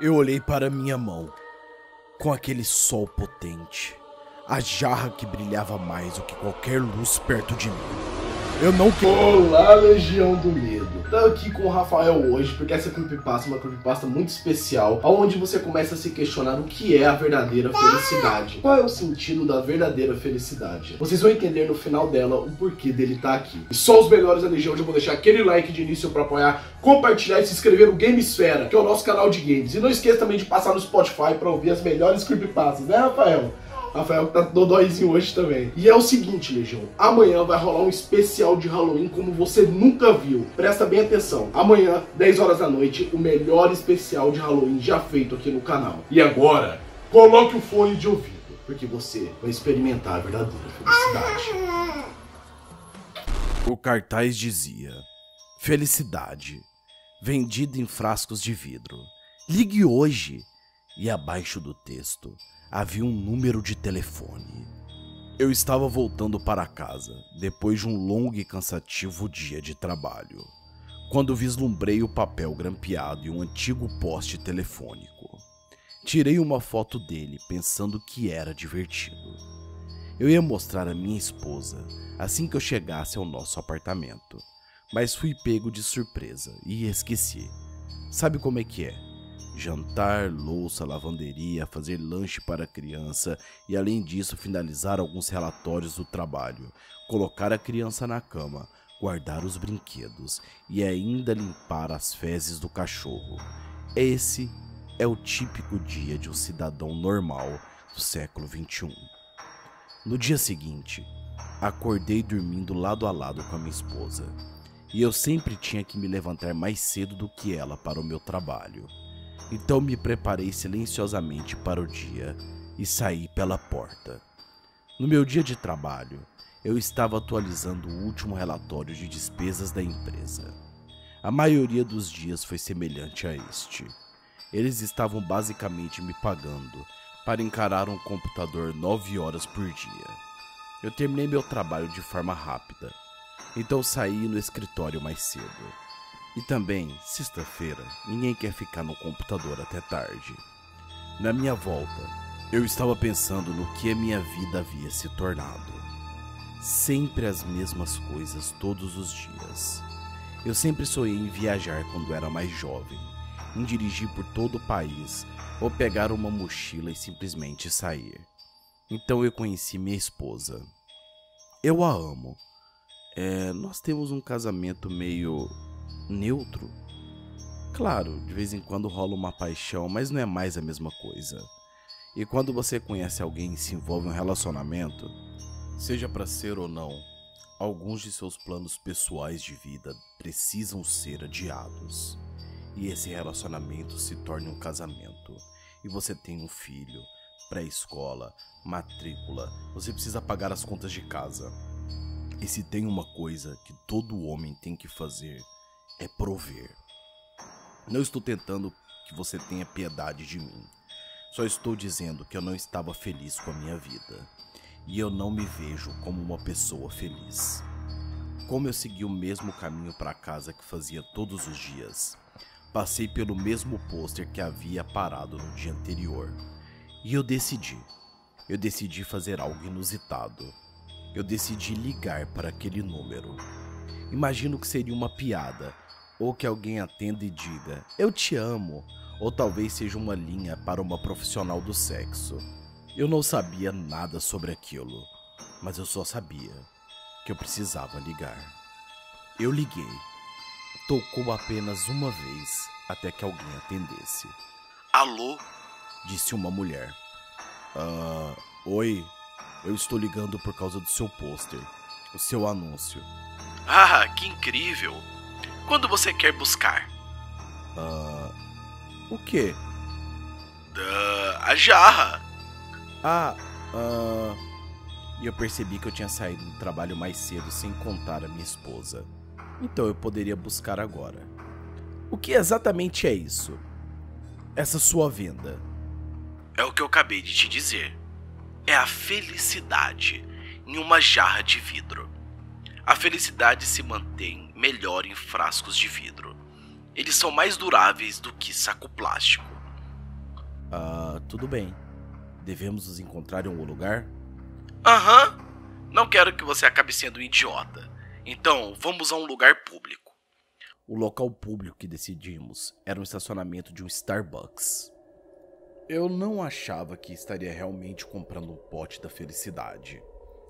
Eu olhei para minha mão, com aquele sol potente, a jarra que brilhava mais do que qualquer luz perto de mim. Eu não quero. Olá, Legião do Medo. Tô aqui com o Rafael hoje, porque essa creepypasta é uma creepypasta muito especial, onde você começa a se questionar o que é a verdadeira felicidade. Qual é o sentido da verdadeira felicidade? Vocês vão entender no final dela o porquê dele tá aqui. E só os melhores da Legião, já vou deixar aquele like de início para apoiar, compartilhar e se inscrever no Gamesfera, que é o nosso canal de games. E não esqueça também de passar no Spotify para ouvir as melhores creepypastas, né, Rafael? Rafael tá dodóizinho hoje também. E é o seguinte, Legião. Amanhã vai rolar um especial de Halloween como você nunca viu. Presta bem atenção. Amanhã, 10 horas da noite, o melhor especial de Halloween já feito aqui no canal. E agora, coloque o fone de ouvido, porque você vai experimentar a verdadeira felicidade. O cartaz dizia: Felicidade, vendida em frascos de vidro. Ligue hoje. E abaixo do texto havia um número de telefone. Eu estava voltando para casa, depois de um longo e cansativo dia de trabalho, quando vislumbrei o papel grampeado e um antigo poste telefônico. Tirei uma foto dele, pensando que era divertido. Eu ia mostrar a minha esposa assim que eu chegasse ao nosso apartamento, mas fui pego de surpresa e esqueci. Sabe como é que é? Jantar, louça, lavanderia, fazer lanche para a criança e, além disso, finalizar alguns relatórios do trabalho, colocar a criança na cama, guardar os brinquedos e ainda limpar as fezes do cachorro. Esse é o típico dia de um cidadão normal do século XXI. No dia seguinte, acordei dormindo lado a lado com a minha esposa. E eu sempre tinha que me levantar mais cedo do que ela para o meu trabalho. Então me preparei silenciosamente para o dia e saí pela porta. No meu dia de trabalho, eu estava atualizando o último relatório de despesas da empresa. A maioria dos dias foi semelhante a este. Eles estavam basicamente me pagando para encarar um computador nove horas por dia. Eu terminei meu trabalho de forma rápida, então saí no escritório mais cedo. E também, sexta-feira, ninguém quer ficar no computador até tarde. Na minha volta, eu estava pensando no que a minha vida havia se tornado. Sempre as mesmas coisas todos os dias. Eu sempre sonhei em viajar quando era mais jovem, em dirigir por todo o país ou pegar uma mochila e simplesmente sair. Então eu conheci minha esposa. Eu a amo. É, nós temos um casamento meio neutro. Claro, de vez em quando rola uma paixão, mas não é mais a mesma coisa. E quando você conhece alguém e se envolve em um relacionamento, seja para ser ou não, alguns de seus planos pessoais de vida precisam ser adiados. E esse relacionamento se torna um casamento. E você tem um filho, pré-escola, matrícula, você precisa pagar as contas de casa. E se tem uma coisa que todo homem tem que fazer é prover. Não estou tentando que você tenha piedade de mim. Só estou dizendo que eu não estava feliz com a minha vida. E eu não me vejo como uma pessoa feliz. Como eu segui o mesmo caminho para casa que fazia todos os dias, passei pelo mesmo pôster que havia parado no dia anterior. E eu decidi. Eu decidi fazer algo inusitado. Eu decidi ligar para aquele número. Imagino que seria uma piada, ou que alguém atenda e diga: Eu te amo, ou talvez seja uma linha para uma profissional do sexo. Eu não sabia nada sobre aquilo, mas eu só sabia que eu precisava ligar. Eu liguei. Tocou apenas uma vez até que alguém atendesse. Alô? Disse uma mulher. Ah, oi, eu estou ligando por causa do seu pôster, o seu anúncio. Ah, que incrível! Quando você quer buscar? Ah. O quê? Uh, a jarra. Ah, ah. E eu percebi que eu tinha saído do trabalho mais cedo sem contar a minha esposa. Então eu poderia buscar agora. O que exatamente é isso? Essa sua venda? É o que eu acabei de te dizer. É a felicidade em uma jarra de vidro. A felicidade se mantém melhor em frascos de vidro. Eles são mais duráveis do que saco plástico. Ah, tudo bem. Devemos nos encontrar em algum lugar? Aham. Não quero que você acabe sendo um idiota. Então, vamos a um lugar público. O local público que decidimos era um estacionamento de um Starbucks. Eu não achava que estaria realmente comprando um pote da felicidade.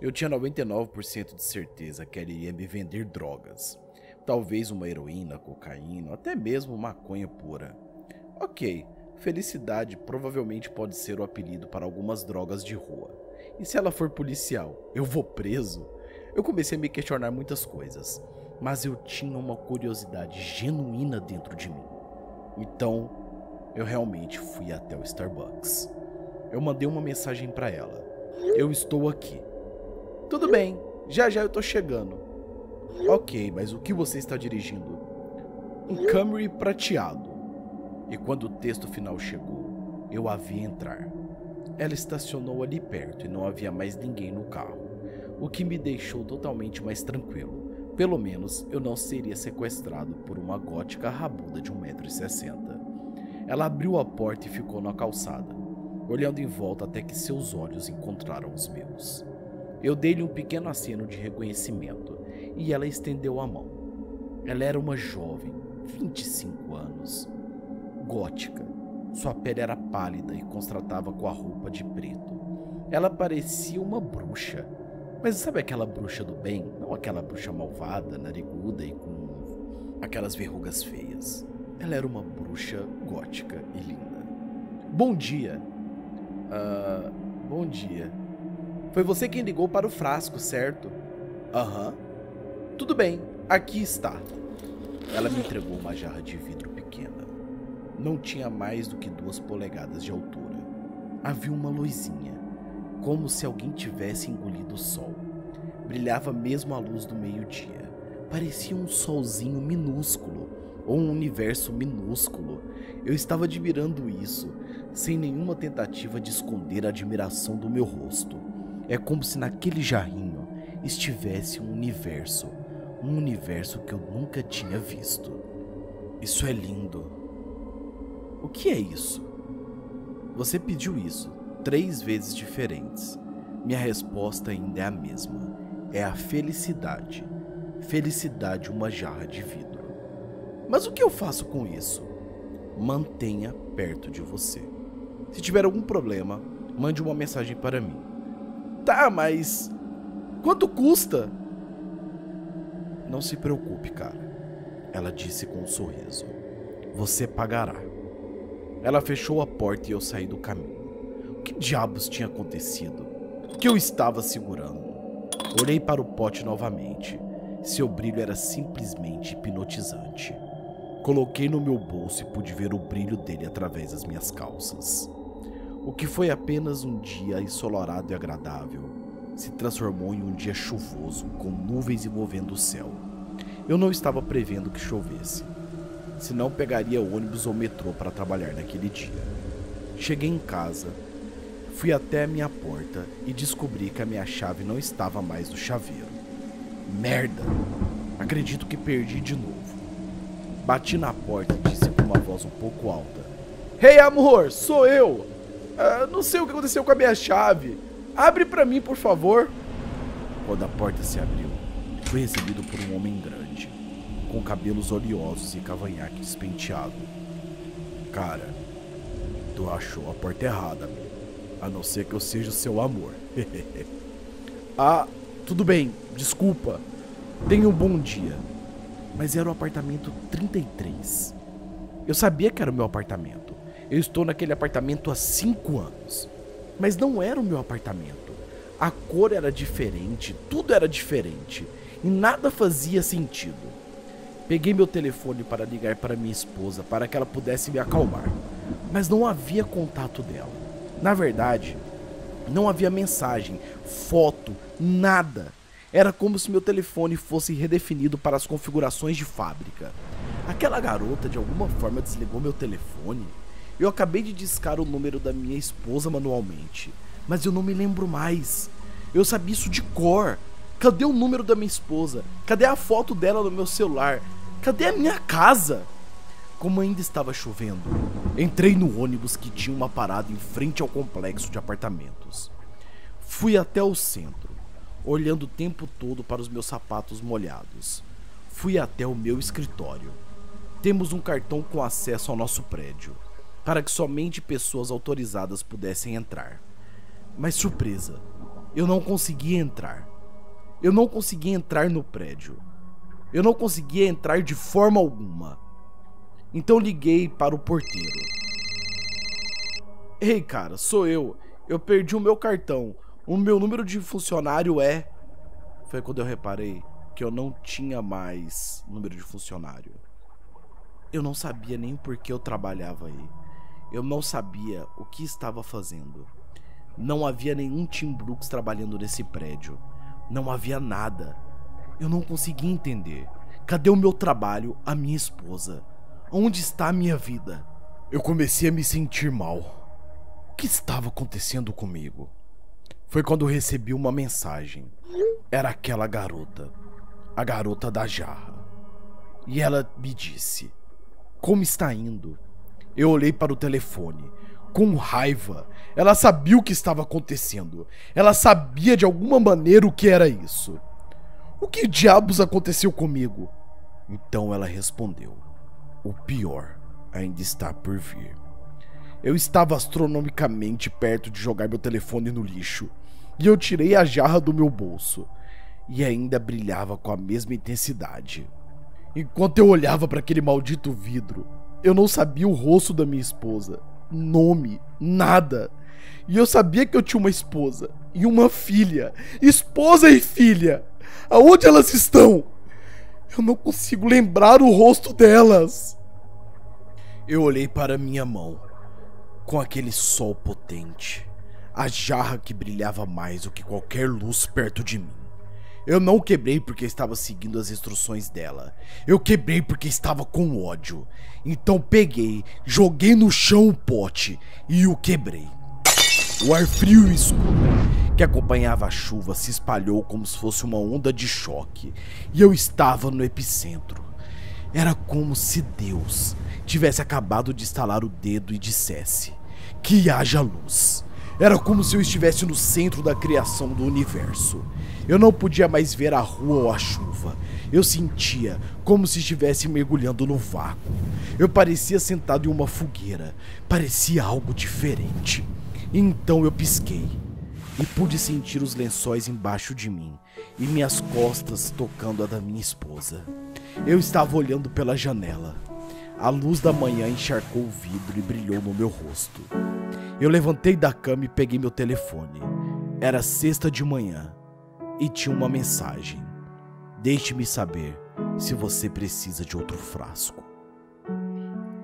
Eu tinha 99% de certeza que ele iria me vender drogas. Talvez uma heroína, cocaína, até mesmo maconha pura. Ok, felicidade provavelmente pode ser o apelido para algumas drogas de rua. E se ela for policial, eu vou preso? Eu comecei a me questionar muitas coisas, mas eu tinha uma curiosidade genuína dentro de mim. Então, eu realmente fui até o Starbucks. Eu mandei uma mensagem para ela. Eu estou aqui. Tudo bem, já já eu tô chegando. Ok, mas o que você está dirigindo? Um Camry prateado. E quando o texto final chegou, eu a vi entrar. Ela estacionou ali perto e não havia mais ninguém no carro, o que me deixou totalmente mais tranquilo. Pelo menos eu não seria sequestrado por uma gótica rabuda de 1,60m. Ela abriu a porta e ficou na calçada, olhando em volta até que seus olhos encontraram os meus. Eu dei-lhe um pequeno aceno de reconhecimento e ela estendeu a mão. Ela era uma jovem, 25 anos, gótica. Sua pele era pálida e contrastava com a roupa de preto. Ela parecia uma bruxa. Mas sabe aquela bruxa do bem? Não aquela bruxa malvada, nariguda e com aquelas verrugas feias. Ela era uma bruxa gótica e linda. Bom dia. Uh, bom dia. Foi você quem ligou para o frasco, certo? Aham. Uhum. Tudo bem, aqui está. Ela me entregou uma jarra de vidro pequena. Não tinha mais do que duas polegadas de altura. Havia uma luzinha, como se alguém tivesse engolido o sol. Brilhava mesmo à luz do meio-dia. Parecia um solzinho minúsculo, ou um universo minúsculo. Eu estava admirando isso, sem nenhuma tentativa de esconder a admiração do meu rosto. É como se naquele jarrinho estivesse um universo, um universo que eu nunca tinha visto. Isso é lindo. O que é isso? Você pediu isso três vezes diferentes. Minha resposta ainda é a mesma. É a felicidade. Felicidade, uma jarra de vidro. Mas o que eu faço com isso? Mantenha perto de você. Se tiver algum problema, mande uma mensagem para mim. Tá, mas. Quanto custa? Não se preocupe, cara. Ela disse com um sorriso. Você pagará. Ela fechou a porta e eu saí do caminho. O que diabos tinha acontecido? O que eu estava segurando? Olhei para o pote novamente. Seu brilho era simplesmente hipnotizante. Coloquei no meu bolso e pude ver o brilho dele através das minhas calças. O que foi apenas um dia ensolarado e agradável se transformou em um dia chuvoso, com nuvens envolvendo o céu. Eu não estava prevendo que chovesse, senão pegaria ônibus ou metrô para trabalhar naquele dia. Cheguei em casa, fui até a minha porta e descobri que a minha chave não estava mais no chaveiro. Merda! Acredito que perdi de novo. Bati na porta e disse com uma voz um pouco alta: Hey amor, sou eu! Ah, não sei o que aconteceu com a minha chave. Abre para mim, por favor. Quando a porta se abriu, fui recebido por um homem grande, com cabelos oleosos e cavanhaque despenteado. Cara, tu achou a porta errada, amigo. A não ser que eu seja o seu amor. ah, tudo bem, desculpa. Tenha um bom dia. Mas era o apartamento 33. Eu sabia que era o meu apartamento. Eu estou naquele apartamento há cinco anos. Mas não era o meu apartamento. A cor era diferente, tudo era diferente. E nada fazia sentido. Peguei meu telefone para ligar para minha esposa para que ela pudesse me acalmar. Mas não havia contato dela. Na verdade, não havia mensagem, foto, nada. Era como se meu telefone fosse redefinido para as configurações de fábrica. Aquela garota de alguma forma desligou meu telefone. Eu acabei de discar o número da minha esposa manualmente, mas eu não me lembro mais. Eu sabia isso de cor. Cadê o número da minha esposa? Cadê a foto dela no meu celular? Cadê a minha casa? Como ainda estava chovendo, entrei no ônibus que tinha uma parada em frente ao complexo de apartamentos. Fui até o centro, olhando o tempo todo para os meus sapatos molhados. Fui até o meu escritório. Temos um cartão com acesso ao nosso prédio, para que somente pessoas autorizadas pudessem entrar. Mas surpresa, eu não conseguia entrar. Eu não conseguia entrar no prédio. Eu não conseguia entrar de forma alguma. Então liguei para o porteiro. Ei, cara, sou eu. Eu perdi o meu cartão. O meu número de funcionário é. Foi quando eu reparei que eu não tinha mais número de funcionário. Eu não sabia nem por que eu trabalhava aí. Eu não sabia o que estava fazendo. Não havia nenhum Tim Brooks trabalhando nesse prédio. Não havia nada. Eu não conseguia entender. Cadê o meu trabalho, a minha esposa? Onde está a minha vida? Eu comecei a me sentir mal. O que estava acontecendo comigo? Foi quando recebi uma mensagem. Era aquela garota, a garota da jarra. E ela me disse: Como está indo? Eu olhei para o telefone, com raiva. Ela sabia o que estava acontecendo. Ela sabia de alguma maneira o que era isso. O que diabos aconteceu comigo? Então ela respondeu: O pior ainda está por vir. Eu estava astronomicamente perto de jogar meu telefone no lixo e eu tirei a jarra do meu bolso e ainda brilhava com a mesma intensidade. Enquanto eu olhava para aquele maldito vidro, eu não sabia o rosto da minha esposa, nome, nada. E eu sabia que eu tinha uma esposa e uma filha. Esposa e filha! Aonde elas estão? Eu não consigo lembrar o rosto delas. Eu olhei para minha mão, com aquele sol potente, a jarra que brilhava mais do que qualquer luz perto de mim. Eu não quebrei porque estava seguindo as instruções dela. Eu quebrei porque estava com ódio. Então peguei, joguei no chão o pote e o quebrei. O ar frio e escuro que acompanhava a chuva se espalhou como se fosse uma onda de choque, e eu estava no epicentro. Era como se Deus tivesse acabado de estalar o dedo e dissesse: Que haja luz. Era como se eu estivesse no centro da criação do universo. Eu não podia mais ver a rua ou a chuva. Eu sentia como se estivesse mergulhando no vácuo. Eu parecia sentado em uma fogueira. Parecia algo diferente. Então eu pisquei e pude sentir os lençóis embaixo de mim e minhas costas tocando a da minha esposa. Eu estava olhando pela janela. A luz da manhã encharcou o vidro e brilhou no meu rosto. Eu levantei da cama e peguei meu telefone. Era sexta de manhã e tinha uma mensagem. Deixe-me saber se você precisa de outro frasco.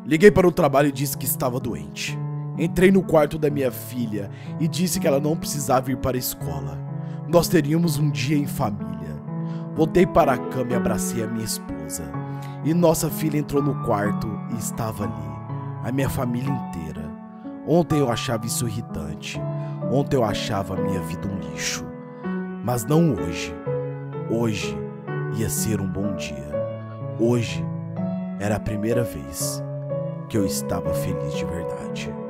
Liguei para o trabalho e disse que estava doente. Entrei no quarto da minha filha e disse que ela não precisava ir para a escola. Nós teríamos um dia em família. Voltei para a cama e abracei a minha esposa. E nossa filha entrou no quarto e estava ali. A minha família inteira. Ontem eu achava isso irritante. Ontem eu achava a minha vida um lixo. Mas não hoje. Hoje ia ser um bom dia. Hoje era a primeira vez que eu estava feliz de verdade.